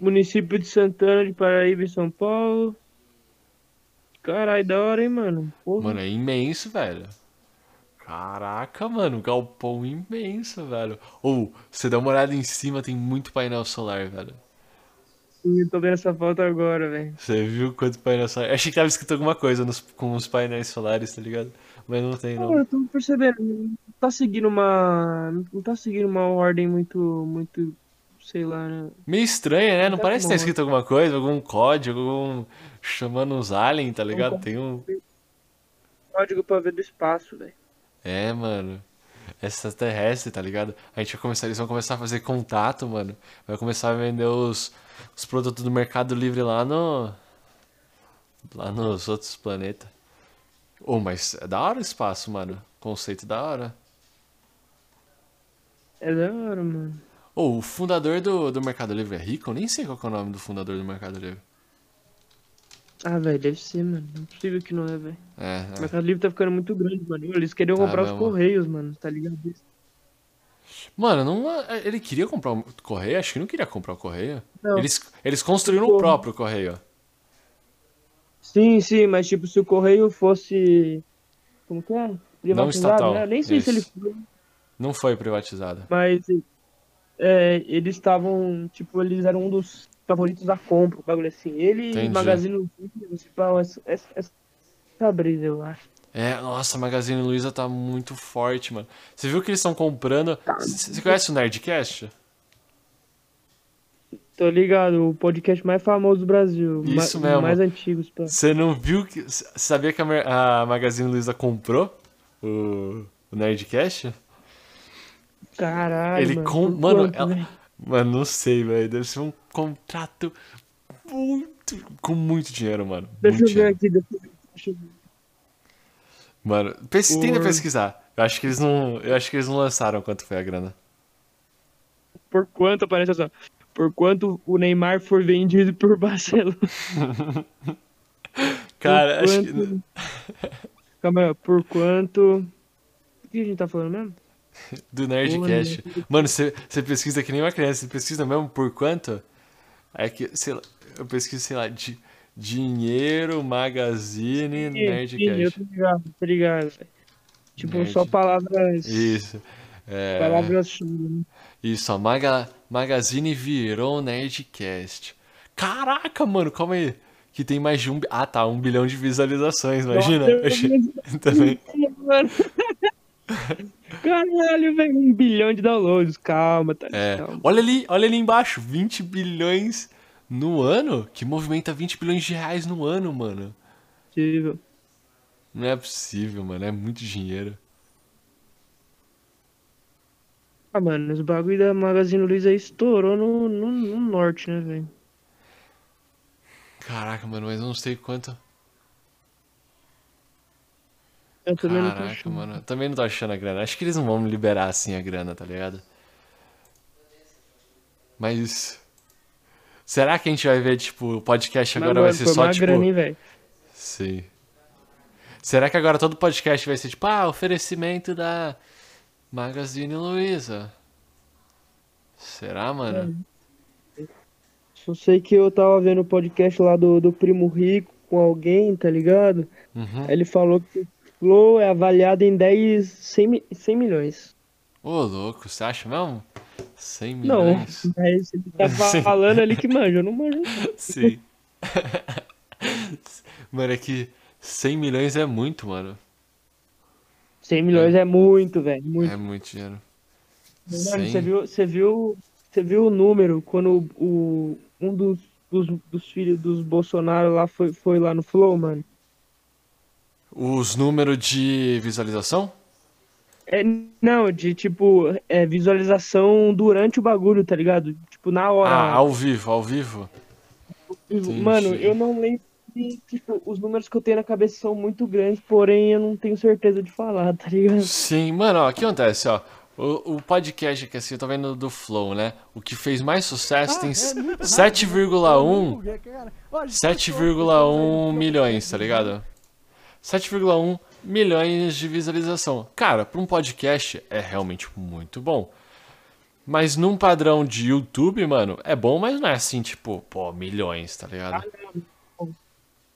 Município de Santana de Paraíba, em São Paulo. Caralho, da hora, hein, mano. Porra. Mano, é imenso, velho. Caraca, mano, galpão imenso, velho. Ou, você dá uma olhada em cima, tem muito painel solar, velho. Eu tô vendo essa foto agora, velho. Você viu quanto painel solar? Achei que tava escrito alguma coisa nos, com os painéis solares, tá ligado? Mas não tem, Não, não. eu tô percebendo. Não tá seguindo uma. Não tá seguindo uma ordem muito. Muito. Sei lá, né? Meio estranho, né? Não Tá parece que tá escrito alguma coisa, algum código, algum. chamando uns aliens, tá ligado? Tem um. Código pra ver do espaço, velho. É, mano. Extraterrestre, tá ligado? A gente vai começar, eles vão começar a fazer contato, mano. Vai começar a vender os, os produtos do Mercado Livre lá no. Lá nos outros planetas. Oh, mas é da hora o espaço, mano. Conceito da hora. É da hora, mano. Oh, o fundador do, do Mercado Livre é rico? Eu nem sei qual que é o nome do fundador do Mercado Livre. Ah, velho, deve ser, mano. Não é possível que não é, velho. É, O é. Mercado Livre tá ficando muito grande, mano. Eles queriam Tá comprar os mesmo. Correios, mano. Tá ligado? Mano, não, é- ele queria comprar o correio? Acho que não queria comprar o correio. Não. Eles, eles construíram o próprio correio. Sim, sim, mas tipo, se o Correio fosse. Como que é? Privatizado, estatal, né? Nem sei se ele isso. foi, Não foi privatizado. mas. É, eles estavam. Tipo, eles eram um dos favoritos da compra, o bagulho assim. Ele e Entendi. Magazine Luiza, tipo, essa, essa, essa brisa, eu acho. É, nossa, a Magazine Luiza tá muito forte, mano. Você viu que eles estão comprando. Tá. Você conhece o Nerdcast? Tô ligado, o podcast mais famoso do Brasil. Isso ma- mesmo. Mais antigos, pá. Você não viu que. Sabia que a, a Magazine Luiza comprou o, o Nerdcast? Caralho, Ele mano. com- por mano, quanto, ela- velho? Mano, não sei, velho. Deve ser um contrato muito. com muito dinheiro, mano. Deixa muito eu ver dinheiro. aqui, ver. Deixa eu ver. Mano, pes- tenta Por- pesquisar. Eu acho que eles não. Eu acho que eles não lançaram quanto foi a grana. Por quanto aparece só? Por quanto o Neymar for vendido por [LAUGHS] Barcelona? [LAUGHS] Cara, por acho que. quanto... Calma aí, por quanto. O que a gente tá falando mesmo? [LAUGHS] Do Nerdcast. Mano, você pesquisa que nem uma criança, você pesquisa mesmo por quanto? É que, sei lá, eu pesquiso, sei lá, de dinheiro, magazine, Sim, Nerdcast. tô ligado, velho. Tipo, Nerd. só palavras. Isso. É, Palavras né? isso, ó, Maga, Magazine virou Nerdcast. Caraca, mano, calma aí. Que tem mais de um. Ah, tá, um bilhão de visualizações, imagina. Nossa, Eu [LAUGHS] achei- Também. [LAUGHS] Mano. Caralho, velho, um bilhão de downloads, calma, tá? É. Calma. Olha ali, olha ali embaixo, 20 bilhões no ano? Que movimenta 20 bilhões de reais no ano, mano. Possível. Não é possível, mano. É muito dinheiro. Ah, mano, os bagulho da Magazine Luiza aí estourou no, no, no norte, né, velho? Caraca, mano, mas eu não sei quanto. Eu também não tô Caraca, achando. mano. Eu também não tô achando a grana. Acho que eles não vão me liberar assim a grana, tá ligado? Mas. Será que a gente vai ver, tipo, o podcast Mas, agora vai mano, ser só, uma tipo. grana, hein? Sim. Será que agora todo podcast vai ser tipo, ah, oferecimento da Magazine Luiza? Será, mano? Só sei que eu tava vendo o podcast lá do, do Primo Rico com alguém, tá ligado? Uhum. Ele falou que Flow é avaliado em 10, 100, mi- 100 milhões. Ô, louco, você acha mesmo? 100 Não, milhões? [LAUGHS] mas ele tá [LAUGHS] falando ali que manja, eu não manjo. não. Sim. [LAUGHS] mano, é que 100 milhões é muito, mano. 100 milhões é muito, velho, muito. É muito dinheiro. Mano, 100? você viu, você viu, você viu o número quando o, um dos, dos, dos filhos dos Bolsonaro lá foi, foi lá no Flow, mano? Os números de visualização? É, não, de tipo, é, visualização durante o bagulho, tá ligado? Tipo, na hora. Ah, ao vivo, ao vivo. Mano, eu não lembro. de, Tipo, os números que eu tenho na cabeça são muito grandes, porém eu não tenho certeza de falar, tá ligado? Sim, mano, ó, o que acontece, ó? O, o podcast que assim, eu tô vendo do Flow, né? O que fez mais sucesso tem 7,1 7,1 milhões, tá ligado? 7,1 milhões de visualização. Cara, pra um podcast é realmente muito bom. Mas num padrão de YouTube, mano, é bom, mas não é assim, tipo, pô, milhões, tá ligado?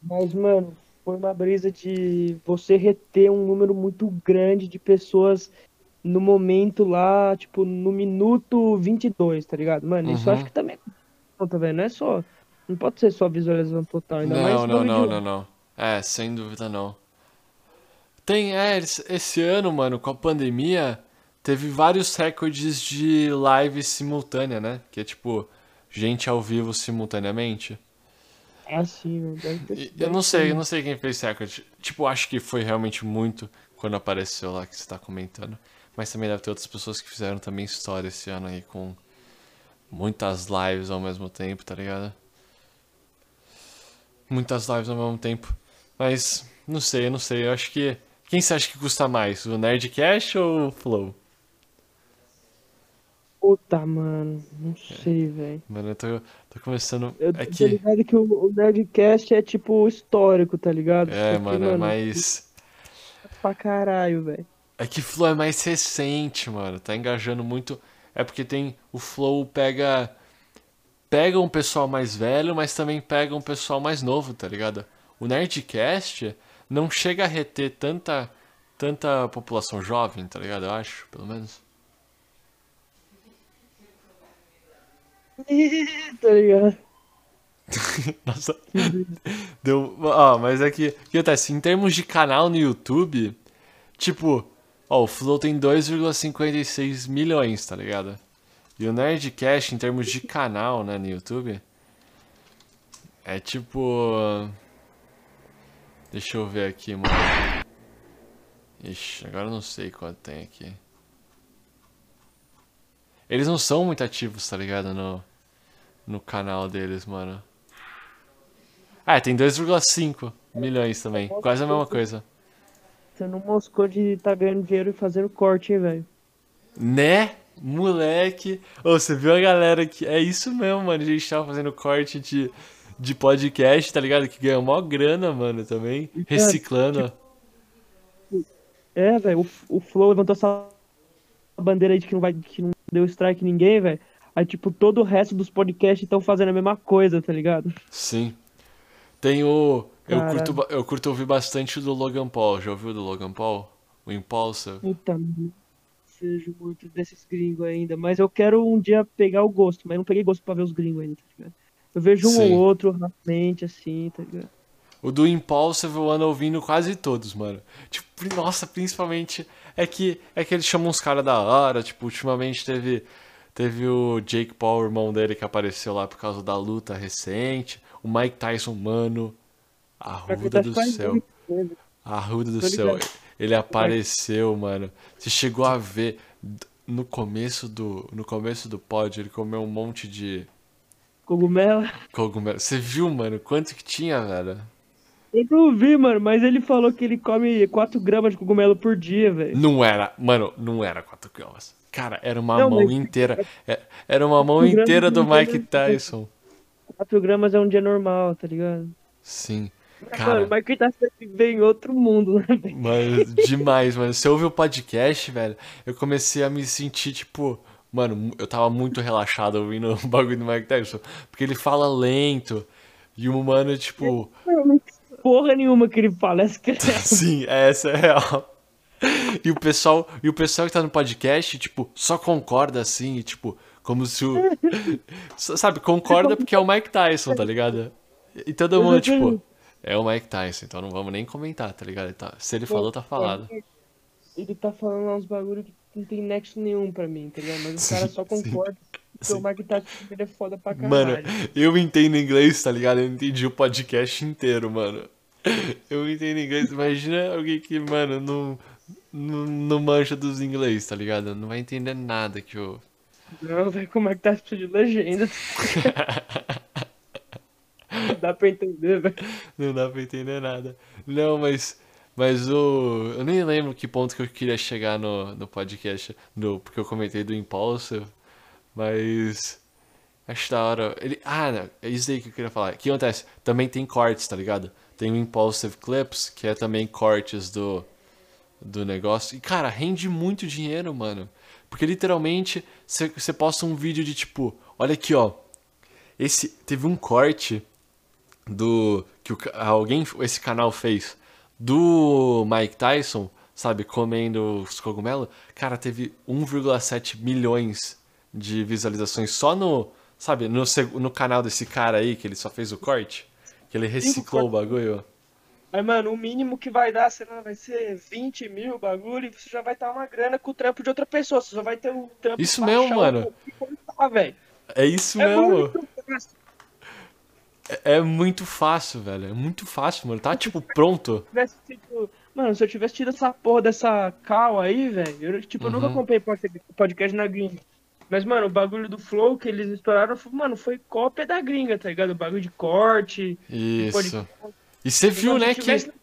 Mas, mano, foi uma brisa de você reter um número muito grande de pessoas no momento lá, tipo, no minuto 22, tá ligado? Mano, isso Uhum. acho que também conta, velho. Não é só. Não pode ser só visualização total, ainda mais Não, não, não, não, não. É, sem dúvida não. Tem, é, esse ano, mano, com a pandemia, teve vários recordes de live simultânea, né? Que é tipo, gente ao vivo simultaneamente. Ah, sim. Deve eu não sei, eu não sei quem fez esse recorde. Tipo, acho que foi realmente muito quando apareceu lá que você tá comentando. Mas também deve ter outras pessoas que fizeram também história esse ano aí com muitas lives ao mesmo tempo, tá ligado? Muitas lives ao mesmo tempo. Mas, não sei, não sei. Eu acho que. Quem você acha que custa mais? O Nerdcast ou o Flow? Puta, mano. Não sei, velho. Mano, eu tô, tô começando. Eu É tô que. ligado que o, o Nerdcast é tipo histórico, tá ligado? É, Só que, mano, é mais. Pra caralho, velho. É que Flow é mais recente, mano. Tá engajando muito. É porque tem. O Flow pega. Pega um pessoal mais velho, mas também pega um pessoal mais novo, tá ligado? O Nerdcast não chega a reter tanta. Tanta população jovem, tá ligado? Eu acho, pelo menos. [LAUGHS] tá ligado? [LAUGHS] Nossa. Deu. Ó, mas é que. O que acontece? Em termos de canal no YouTube, tipo. Ó, o Flow tem 2,56 milhões, tá ligado? E o Nerdcast, em termos de canal, né, no YouTube, é tipo. Deixa eu ver aqui, mano. Ixi, agora eu não sei quanto tem aqui. Eles não são muito ativos, tá ligado? No, no canal deles, mano. Ah, tem 2,5 milhões também. Quase a mesma coisa. Você não moscou de tá ganhando dinheiro e fazendo corte, hein, velho? Né? Moleque. Ô, você viu a galera que. É isso mesmo, mano. A gente tava fazendo corte de, de podcast, tá ligado? Que ganha mó grana, mano, também. Então, Reciclando. É, velho, o, o Flow levantou essa bandeira aí de que não, vai, que não deu strike ninguém, velho. Aí, tipo, todo o resto dos podcasts estão fazendo a mesma coisa, tá ligado? Sim. Tem o. Eu curto, eu curto ouvir bastante o do Logan Paul. Já ouviu o do Logan Paul? O Impulsive? Puta, seja muito desses gringos ainda. Mas eu quero um dia pegar o gosto, mas não peguei gosto pra ver os gringos ainda, tá ligado? Eu vejo um Sim. ou outro raramente, assim, tá ligado? O do Impulsive eu ando ouvindo quase todos, mano. Tipo, nossa, principalmente. É que, é que eles chamam uns caras da hora. Tipo, ultimamente teve, teve o Jake Paul, o irmão dele, que apareceu lá por causa da luta recente. O Mike Tyson, mano. Arruda do céu. Arruda do céu. Ele apareceu, mano. Você chegou a ver no começo do no começo do pod, ele comeu um monte de Cogumelo. cogumelo. Você viu, mano, quanto que tinha, velho? Eu não vi, mano, mas ele falou que ele come 4 gramas de cogumelo por dia, velho. Não era, mano, não era 4 gramas. Cara, era uma Não, mão mas- inteira. é- Era uma mão inteira do gramas Mike é- Tyson. 4 gramas é um dia normal, tá ligado? Sim. Mano, Cara, o Mike tá vive em outro mundo, né, velho? Mano, demais, mano. Você ouve o podcast, velho, eu comecei a me sentir, tipo, mano, eu tava muito relaxado ouvindo [LAUGHS] o bagulho do Mike Tyson. Porque ele fala lento. E o mano, tipo, Porra nenhuma que ele fala, essa que é. [LAUGHS] sim, essa é real. E o pessoal, e o pessoal que tá no podcast, tipo, só concorda assim, tipo, como se o. [LAUGHS] Sabe, concorda porque é o Mike Tyson, tá ligado? E todo mundo, tipo, é o Mike Tyson, então não vamos nem comentar, tá ligado? Ele tá- se ele falou, tá falado. Ele tá falando uns bagulho que não tem nexo nenhum pra mim, tá ligado? Mas os caras só concordam sim. o Mike Tyson ele é foda pra caralho. Mano, eu entendo inglês, tá ligado? Eu entendi o podcast inteiro, mano. Eu entendo inglês. Imagina alguém que, mano, não, não, não mancha dos inglês, tá ligado? Não vai entender nada que eu. Não, velho, como é que tá de legenda? Não [LAUGHS] Dá pra entender, velho. Não dá pra entender nada. Não, mas. Mas o. Eu nem lembro que ponto que eu queria chegar no, no podcast. No, porque eu comentei do Impulsive. Mas. Acho da hora. Ele, ah, não, é isso aí que eu queria falar. O que acontece? Também tem cortes, tá ligado? Tem o Impulsive Clips, que é também cortes do, do negócio. E, cara, rende muito dinheiro, mano. Porque literalmente você posta um vídeo de tipo, olha aqui, ó. Esse teve um corte do que o alguém esse canal fez do Mike Tyson, sabe, comendo os cogumelos. Cara, teve 1,7 milhões de visualizações só no, sabe, no, no canal desse cara aí que ele só fez o corte, que ele reciclou o bagulho. Mas, mano, o mínimo que vai dar, sei lá, vai ser 20 mil bagulho e você já vai estar uma grana com o trampo de outra pessoa. Você só vai ter o trampo Isso mesmo, mano. cortar. É isso É mesmo. muito fácil. É, é muito fácil, velho. É muito fácil, mano. Tá tipo pronto. Mano, se eu tivesse tido essa porra dessa cal aí, velho, eu, tipo, eu nunca Uhum. comprei pod- podcast na gringa. Mas, mano, o bagulho do Flow que eles estouraram, mano, foi cópia da gringa, tá ligado? O bagulho de corte. Isso. podcast. E você viu, né, tivesse- que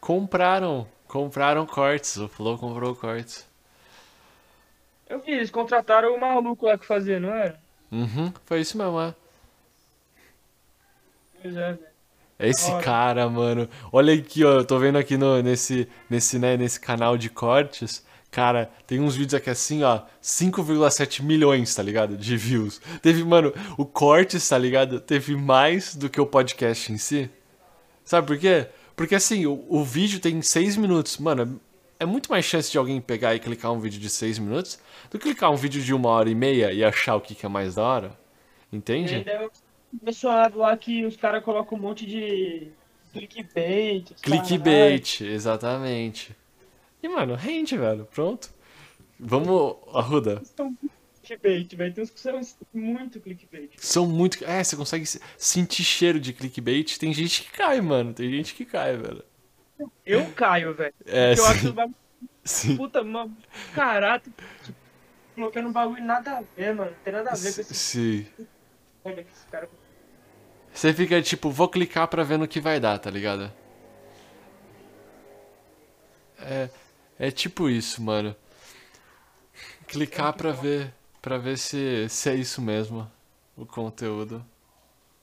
compraram, compraram cortes. O Flow comprou cortes. Eu vi, eles contrataram o maluco lá que fazia, não era? Uhum, foi isso mesmo, é. Pois é, velho. Esse cara, mano. Olha aqui, ó. Eu tô vendo aqui no, nesse, nesse, né, nesse canal de cortes. Cara, tem uns vídeos aqui assim, ó. 5,7 milhões, tá ligado? De views. Teve, mano, o cortes, tá ligado? Teve mais do que o podcast em si. Sabe por quê? Porque assim, o, o vídeo tem 6 minutos. Mano, é muito mais chance de alguém pegar e clicar um vídeo de 6 minutos do que clicar um vídeo de uma hora e meia e achar o que, que é mais da hora. E Entende? ainda é mencionado lá que os caras colocam um monte de clickbait. os caralho. Clickbait, exatamente. E, mano, rende, velho. Pronto. Vamos, Arruda. São muito clickbait, velho. Tem uns que são muito clickbait. São muito. É, você consegue se- sentir cheiro de clickbait. Tem gente que cai, mano. Tem gente que cai, velho. Eu caio, velho. [LAUGHS] É, Porque eu acho que sim. o bagulho, sim. puta, mano, tipo, colocando um bagulho nada a ver, mano. Não tem nada a ver com esse Sim. merda que esse cara. Você fica tipo, vou clicar pra ver no que vai dar, tá ligado? É, é tipo isso, mano. Clicar pra ver, pra ver se, se é isso mesmo, o conteúdo.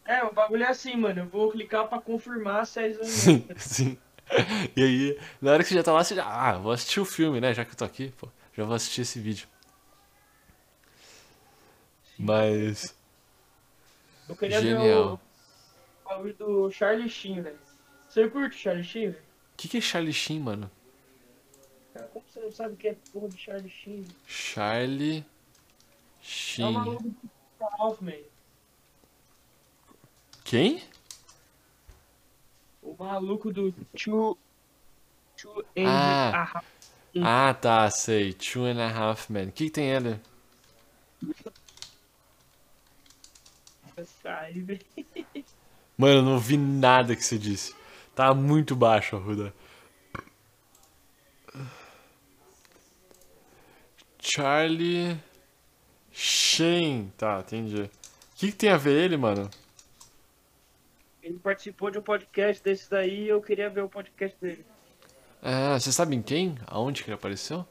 É, o bagulho é assim, mano. Eu vou clicar pra confirmar se é isso aí Sim, mesmo. [LAUGHS] sim. E aí, na hora que você já tá lá, você já, ah, vou assistir o filme, né? Já que eu tô aqui, pô, já vou assistir esse vídeo. Mas. Eu queria ver Genial. o bagulho do Charlie Sheen, velho. Você curte Charlie Sheen, velho? O que, que é Charlie Sheen, mano? Cara, como você não sabe o que é porra de Charlie Sheen? Charlie É o Sheen. maluco do Hoffman. Quem? O maluco do Two... Two and Ah. a Half. Ah, tá, sei. Two and a Half Men. O que, que tem ele? Aí, velho. [LAUGHS] Mano, eu não ouvi nada que você disse. Tá muito baixo, Arruda. Charlie Sheen. Tá, entendi. O que, que tem a ver ele, mano? Ele participou de um podcast desse daí e eu queria ver o podcast dele. Ah, você sabe em quem? Aonde que ele apareceu?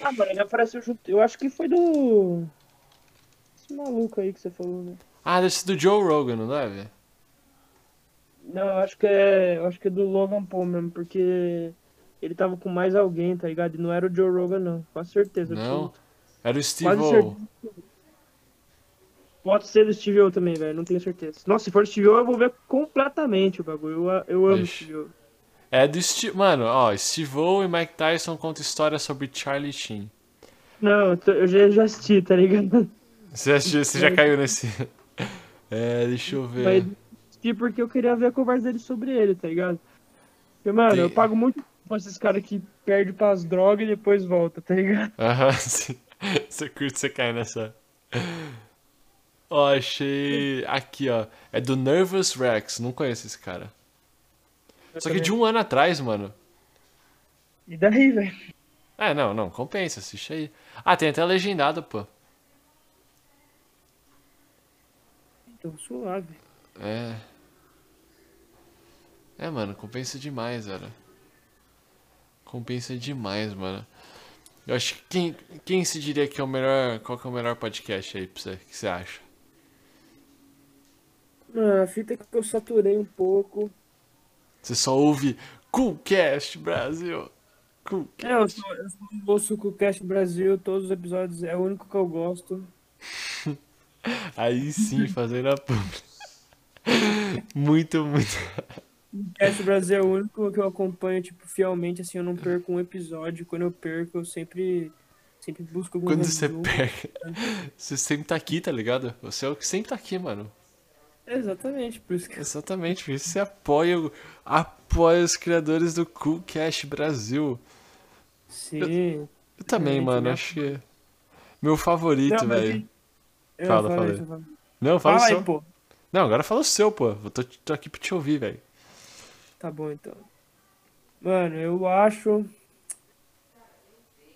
Ah, mano, ele apareceu junto. Eu acho que foi do. Esse maluco aí que você falou, né? Ah, deve ser do Joe Rogan, não deve? Não, eu acho que é. Eu acho que é do Logan Paul mesmo, porque ele tava com mais alguém, tá ligado? E não era o Joe Rogan, não. Com certeza. Não? Era o Steve O. Pode ser do Steve O também, velho. Não tenho certeza. Nossa, se for do Steve O, eu vou ver completamente o bagulho. Eu, eu amo Ixi. Steve O. É do Steve. Mano, ó, Steve O e Mike Tyson contam história sobre Charlie Sheen. Não, eu já assisti, tá ligado? Você, assistiu- você já [LAUGHS] caiu nesse. É, deixa eu ver. Mas assisti porque eu queria ver a conversa dele sobre ele, tá ligado? Porque, mano, eu pago muito pra esses caras que perdem pras drogas e depois volta, tá ligado? [LAUGHS] Aham, sim. Você curte, você cai nessa. Ó, achei. Aqui, ó. É do Nervous Rex. Não conheço esse cara. Eu Só que de um ano atrás, mano. E daí, velho? É, não, não, compensa, assiste aí. Ah, tem até legendado, pô. Então, suave. É. É, mano, compensa demais, velho. Compensa demais, mano. Eu acho que quem, quem se diria que é o melhor. Qual que é o melhor podcast aí pra você? O que você acha? Mano, a fita é que eu saturei um pouco. Você só ouve Coolcast Brasil. Coolcast. É, eu sou, eu um ouço o Cast Brasil, todos os episódios, é o único que eu gosto. Aí sim, fazendo a publi. Muito, muito. Cast Brasil é o único que eu acompanho, tipo, fielmente, assim, eu não perco um episódio. Quando eu perco, eu sempre, sempre busco algum Quando você pega. Você sempre tá aqui, tá ligado? Você é o que sempre tá aqui, mano. Exatamente, por isso que Exatamente, por isso você apoia, apoia os criadores do Coolcast Brasil. Sim. Eu também, Realmente, mano, né? acho que. Meu favorito, velho. Eu Fala, fala aí. Não, fala Fala o seu. aí, pô. Não, agora fala o seu, pô. Eu tô, tô aqui pra te ouvir, velho. Tá bom, então. Mano, eu acho.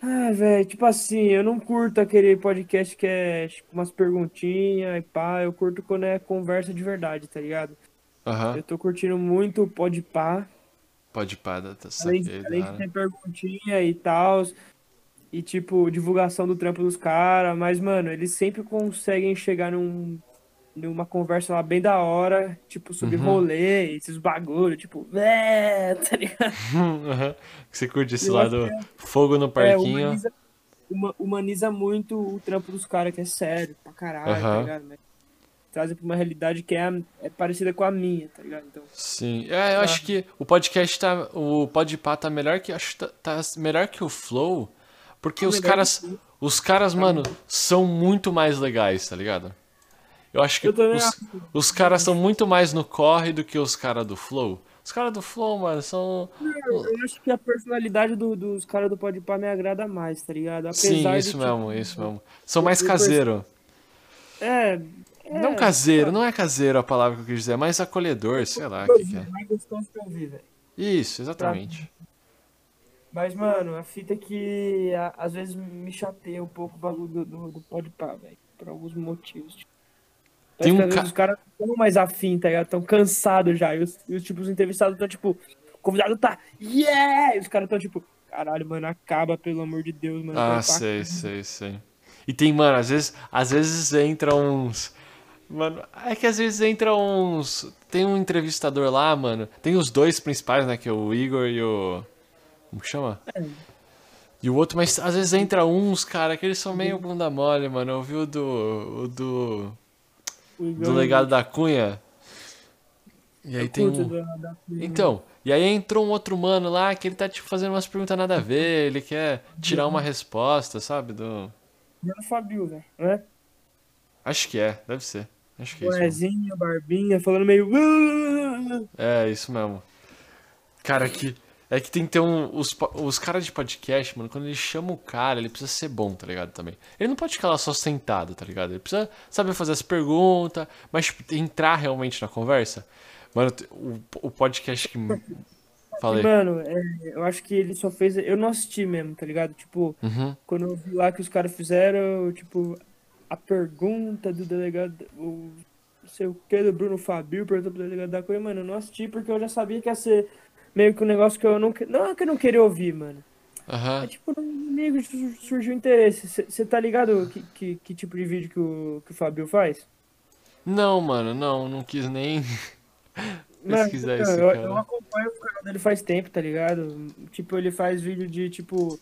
Ah, velho, tipo assim, eu não curto aquele podcast que é tipo umas perguntinhas e pá. Eu curto quando é conversa de verdade, tá ligado? Aham. Eu tô curtindo muito o Podpah. Pode pá, tá Além, saquei, além de ter perguntinha e tal. E tipo, divulgação do trampo dos caras. Mas, mano, eles sempre conseguem chegar num, numa conversa lá bem da hora. Tipo, sobre Uhum. rolê, esses bagulho. Tipo, é, [LAUGHS] tá ligado? [LAUGHS] Você curte esse lado acho fogo no É, parquinho. humaniza, huma- humaniza muito o trampo dos caras, que é sério pra caralho, tá Aham. ligado? Mas trazem pra uma realidade que é, é parecida com a minha, tá ligado? Então, Sim, é, eu acho que o podcast tá. O Podpah tá melhor que. Acho tá, tá melhor que o Flow. Porque Tá os caras. que. Os caras, mano, são muito mais legais, tá ligado? Eu acho que Eu os, os caras são muito mais no corre do que os caras do Flow. Os caras do Flow, mano, são. eu acho que a personalidade do- dos caras do Podpah me agrada mais, tá ligado? Apesar Sim, de, isso tipo, mesmo, isso mesmo. São mais caseiro. É, é, Não caseiro, não é caseiro a palavra que eu quis dizer, é mais acolhedor, sei lá que, que é. mais gostoso de velho. Isso, exatamente. Mas, mano, a fita é que a- às vezes me chateia um pouco o bagulho do, do, do Podpah, velho. Por alguns motivos. Tipo. Tem um ca- os caras não estão mais afim, tá ligado? Estão cansados já. E os, e os, tipo, os entrevistados estão, tipo, o convidado tá, yeah! E os caras estão, tipo, caralho, mano, acaba, pelo amor de Deus, mano. Ah, sei, sei, sei. E tem, mano, às vezes, às vezes entra uns. Mano, é que às vezes entra uns. Tem um entrevistador lá, mano. Tem os dois principais, né? Que é o Igor e o. Como que chama? E o outro, mas às vezes entra uns, cara, que eles são meio bunda mole, mano. Eu vi o do. O do. O Do legado da Cunha. E aí eu tem um. da- Então, e aí entrou um outro mano lá que ele tá tipo fazendo umas perguntas nada a ver, ele quer tirar uma resposta, sabe? Do. Mano Fabio, velho, né? Acho que é, deve ser. Acho que é isso. mesmo. Barbinha, falando meio. É, isso mesmo. Cara, que. É que tem que ter um. Os, os caras de podcast, mano, quando ele chama o cara, ele precisa ser bom, tá ligado? Também. Ele não pode ficar lá só sentado, tá ligado? Ele precisa saber fazer as perguntas, mas tipo, entrar realmente na conversa. Mano, o, o podcast que. Falei. Mano, é, eu acho que ele só fez. Eu não assisti mesmo, tá ligado? Tipo, Uhum. quando eu vi lá que os caras fizeram, tipo, a pergunta do delegado, o não sei o que, do Bruno Fabio, perguntou pro delegado da coisa, mano, eu não assisti porque eu já sabia que ia ser meio que um negócio que eu não. que- Não é que eu não queria ouvir, mano. Aham. É tipo, comigo surgiu interesse. Você tá ligado que, que, que tipo de vídeo que o, que o Fabio faz? Não, mano, não, não quis nem [LAUGHS] pesquisar então, isso, eu, cara. eu acompanho o canal dele faz tempo, tá ligado? Tipo, ele faz vídeo de, tipo,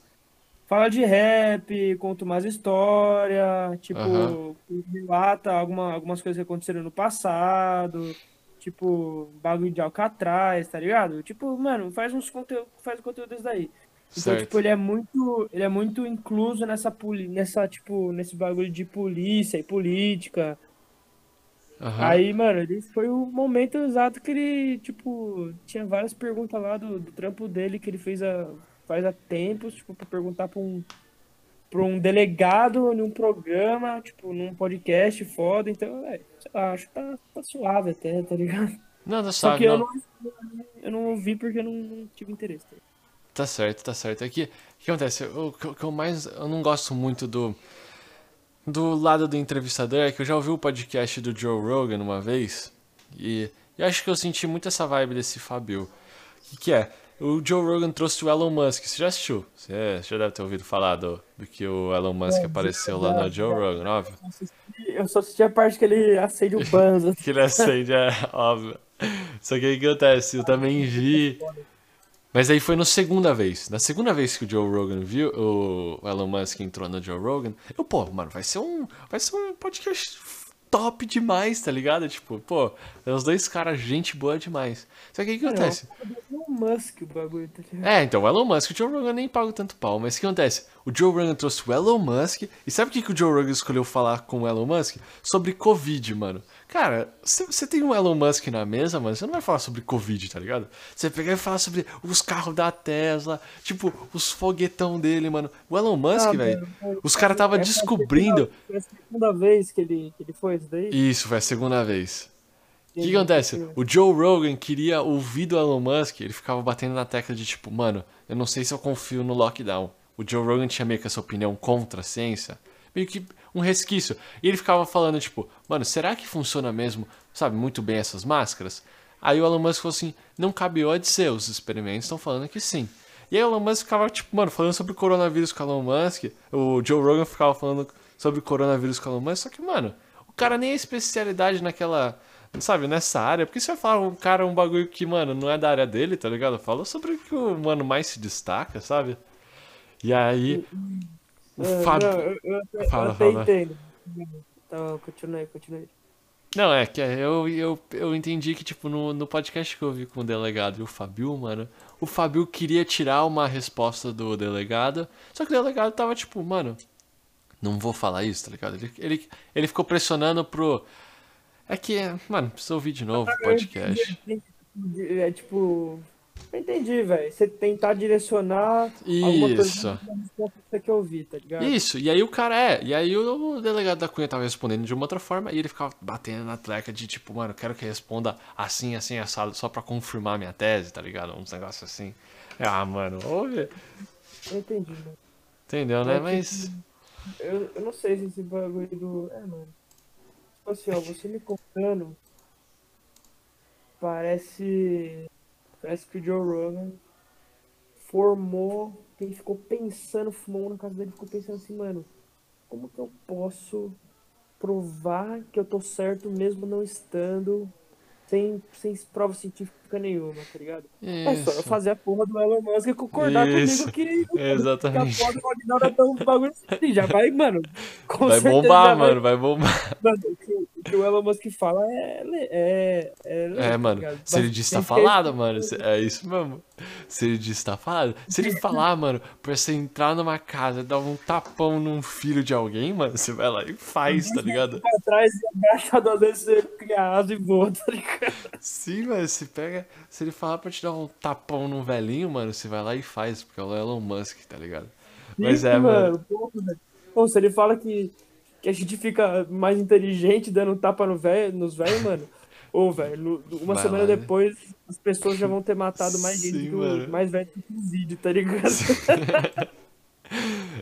fala de rap, conta umas histórias, tipo, Aham. relata alguma, algumas coisas que aconteceram no passado, tipo, bagulho de Alcatraz, tá ligado? Tipo, mano, faz uns conteúdo, faz conteúdo desse daí. Então, Certo. tipo, ele é muito, ele é muito incluso nessa, nessa, tipo, nesse bagulho de polícia e política. Aham. Aí, mano, ele foi o momento exato que ele, tipo, tinha várias perguntas lá do, do trampo dele que ele fez há, faz há tempos, tipo, pra perguntar pra um, pra um delegado num programa, tipo, num podcast foda. Então, lá, acho que tá, tá suave até, tá ligado? Não, tá Só suave, que eu não. não, eu não ouvi porque eu não, não tive interesse. tá? Tá certo, tá certo. É que, o que acontece? O que, que eu mais. Eu não gosto muito do. Do lado do entrevistador é que eu já ouvi o podcast do Joe Rogan uma vez. E, e acho que eu senti muito essa vibe desse Fabio. O que, que é? O Joe Rogan trouxe o Elon Musk. Você já assistiu? Você já deve ter ouvido falar do, do que o Elon Musk apareceu lá no Joe Rogan, óbvio. Eu só assisti a parte que ele acende o banzo. [LAUGHS] Que ele acende, é óbvio. Só que aí o que acontece? Eu também vi. Mas aí foi na segunda vez. Na segunda vez que o Joe Rogan viu, o Elon Musk entrou no Joe Rogan, eu, pô, mano, vai ser um. Vai ser um podcast top demais, tá ligado? Tipo, pô, é os dois caras, gente boa demais. Só que o que acontece? O Musk, o bagulho, tá ligado? É, então, o Elon Musk, o Joe Rogan nem paga tanto pau, mas o que acontece? O Joe Rogan trouxe o Elon Musk, e sabe o que, que o Joe Rogan escolheu falar com o Elon Musk? Sobre Covid, mano. Cara, você tem um Elon Musk na mesa, mano, você não vai falar sobre Covid, tá ligado? Você pegar e falar sobre os carros da Tesla, tipo, os foguetão dele, mano. O Elon Musk, Ah, velho, os caras tava é a descobrindo... Foi a segunda vez que ele, que ele foi isso daí. Isso, foi a segunda vez. O que, acontece? O Joe Rogan queria ouvir do Elon Musk, ele ficava batendo na tecla de tipo, mano, eu não sei se eu confio no lockdown. O Joe Rogan tinha meio que essa opinião contra a ciência, meio que um resquício. E ele ficava falando, tipo, mano, será que funciona mesmo, sabe, muito bem essas máscaras? Aí o Elon Musk falou assim, não cabe a dizer, os experimentos estão falando que sim. E aí o Elon Musk ficava, tipo, mano, falando sobre o coronavírus com o Elon Musk, o Joe Rogan ficava falando sobre o coronavírus com o Elon Musk, só que, mano, o cara nem é especialidade naquela, sabe, nessa área, porque você vai falar um cara um bagulho que, mano, não é da área dele, tá ligado? Fala sobre o que o mano mais se destaca, sabe? E aí, o Ah, Fábio... Não, eu, eu, eu Fala, até fala. entendo. Então, continue, continue. Não, é que eu, eu, eu entendi que, tipo, no, no podcast que eu vi com o delegado e o Fabio, mano, o Fabio queria tirar uma resposta do delegado, só que o delegado tava, tipo, mano, não vou falar isso, tá ligado? Ele, ele, ele ficou pressionando pro. É que, mano, precisa ouvir de novo o podcast. É tipo. Eu entendi, velho. Você tentar direcionar Isso. que você quer ouvir, tá ligado? Isso, e aí o cara é, e aí o delegado da Cunha tava respondendo de uma outra forma e ele ficava batendo na tecla de tipo, mano, quero que responda assim, assim, assado, só pra confirmar minha tese, tá ligado? Uns negócios assim. Ah, mano, ouve. Eu entendi, mano. Entendeu, né? É, Mas. Eu, eu não sei se esse bagulho do. É, mano. Tipo assim, ó, você me contando. Parece. Parece que o Joe Rogan formou. Ele ficou pensando, fumou um na casa dele, ficou pensando assim, mano, como que eu posso provar que eu tô certo mesmo não estando, sem, sem prova científica nenhuma, tá ligado? É só eu Isso. fazer a porra do Elon Musk concordar Isso. comigo que, que a Exatamente. porra do Aguinaldo é tão bagulho assim. Já vai, mano. Vai bombar, vai- mano, vai bombar. Mano, o que, o que o Elon Musk fala é. É, é, É, tá mano, ligado? se ele diz tá que falado, mano. se- É isso mesmo. Se ele diz tá falado. Se ele falar, mano, pra você entrar numa casa e dar um tapão num filho de alguém, mano, você vai lá e faz, tá ligado? Pra trás e agacha duas vezes, você cria asa e voa, tá ligado? Sim, mano, se pega. Se ele falar pra te dar um tapão num velhinho, mano, você vai lá e faz, porque é o Elon Musk, tá ligado? Mas Sim, é, mano. Velho. Pô, se ele fala que, que a gente fica mais inteligente dando um tapa no véio, nos velhos, mano. Ô, velho, uma Vai semana lá, né? depois as pessoas já vão ter matado mais gente Sim, do mano. mais velho que o vídeo, tá ligado?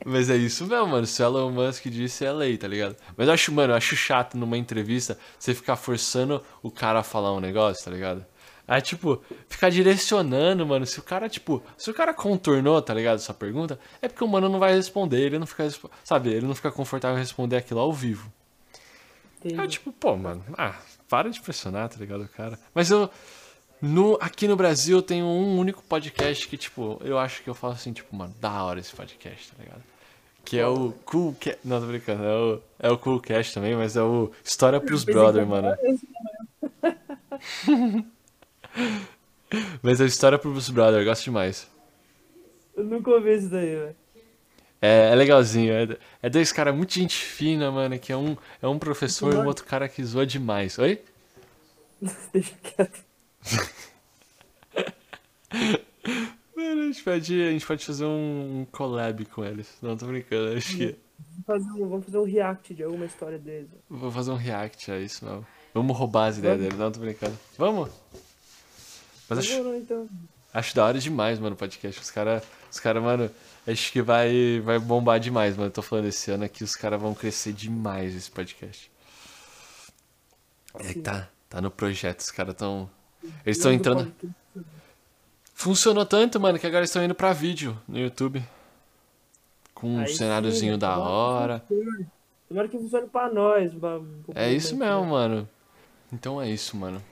Mas é isso mesmo, mano. Se o Elon Musk disse, é lei, tá ligado? Mas eu acho, mano, eu acho chato numa entrevista você ficar forçando o cara a falar um negócio, tá ligado? Aí, tipo, ficar direcionando, mano. Se o cara, tipo, se o cara contornou, tá ligado, essa pergunta, é porque o mano não vai responder, ele não fica, sabe, ele não fica confortável em responder aquilo ao vivo. Aí, tipo, pô, mano, ah, para de pressionar, tá ligado, cara? Mas eu, no, aqui no Brasil, eu tenho um único podcast que, tipo, eu acho que eu falo assim, tipo, mano, da hora esse podcast, tá ligado? Que é o Coolcast. Não, tô brincando, é o, é o Coolcast também, mas é o História pros Brother, mano. [LAUGHS] [LAUGHS] Mas é o História pros Brother, eu gosto demais. Eu nunca ouvi isso daí, velho. É, é legalzinho, é, é dois caras muito gente fina, mano, que é um, é um professor e um outro cara que zoa demais. Oi? [LAUGHS] Deixa quieto. [LAUGHS] Mano, a gente pode, a gente pode fazer um, collab com eles. Não, tô brincando, acho que. Vamos fazer um, vamos fazer um react de alguma história deles. Vou fazer um react a isso, não. Vamos roubar as ideias deles, não, tô brincando. Vamos? Mas acho, Demorou, então. acho da hora demais, mano, o podcast. Os caras, os cara, mano, acho que vai, vai bombar demais, mano. Eu tô falando esse ano aqui, os caras vão crescer demais esse podcast. É que tá, tá no projeto, os caras tão. Eles estão entrando. Funcionou tanto, mano, que agora eles estão indo pra vídeo no YouTube. Com um Aí sim, cenáriozinho né? da hora. Tomara que funcione pra nós. pra- É isso mesmo, né? mano. Então é isso, mano.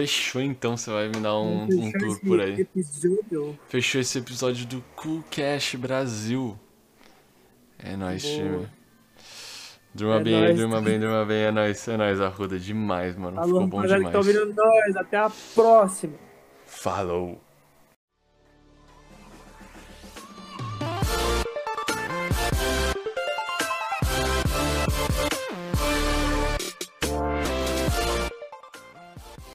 Fechou então, você vai me dar um, um tour por aí. Episódio. Fechou esse episódio do Coolcast Brasil. É nóis, Boa. time. Durma É bem nóis. durma bem, durma bem. É nóis, é nóis, Arruda. Demais, mano. Alô, Ficou bom rapaziada que demais. tá ouvindo nós. Até a próxima. Falou.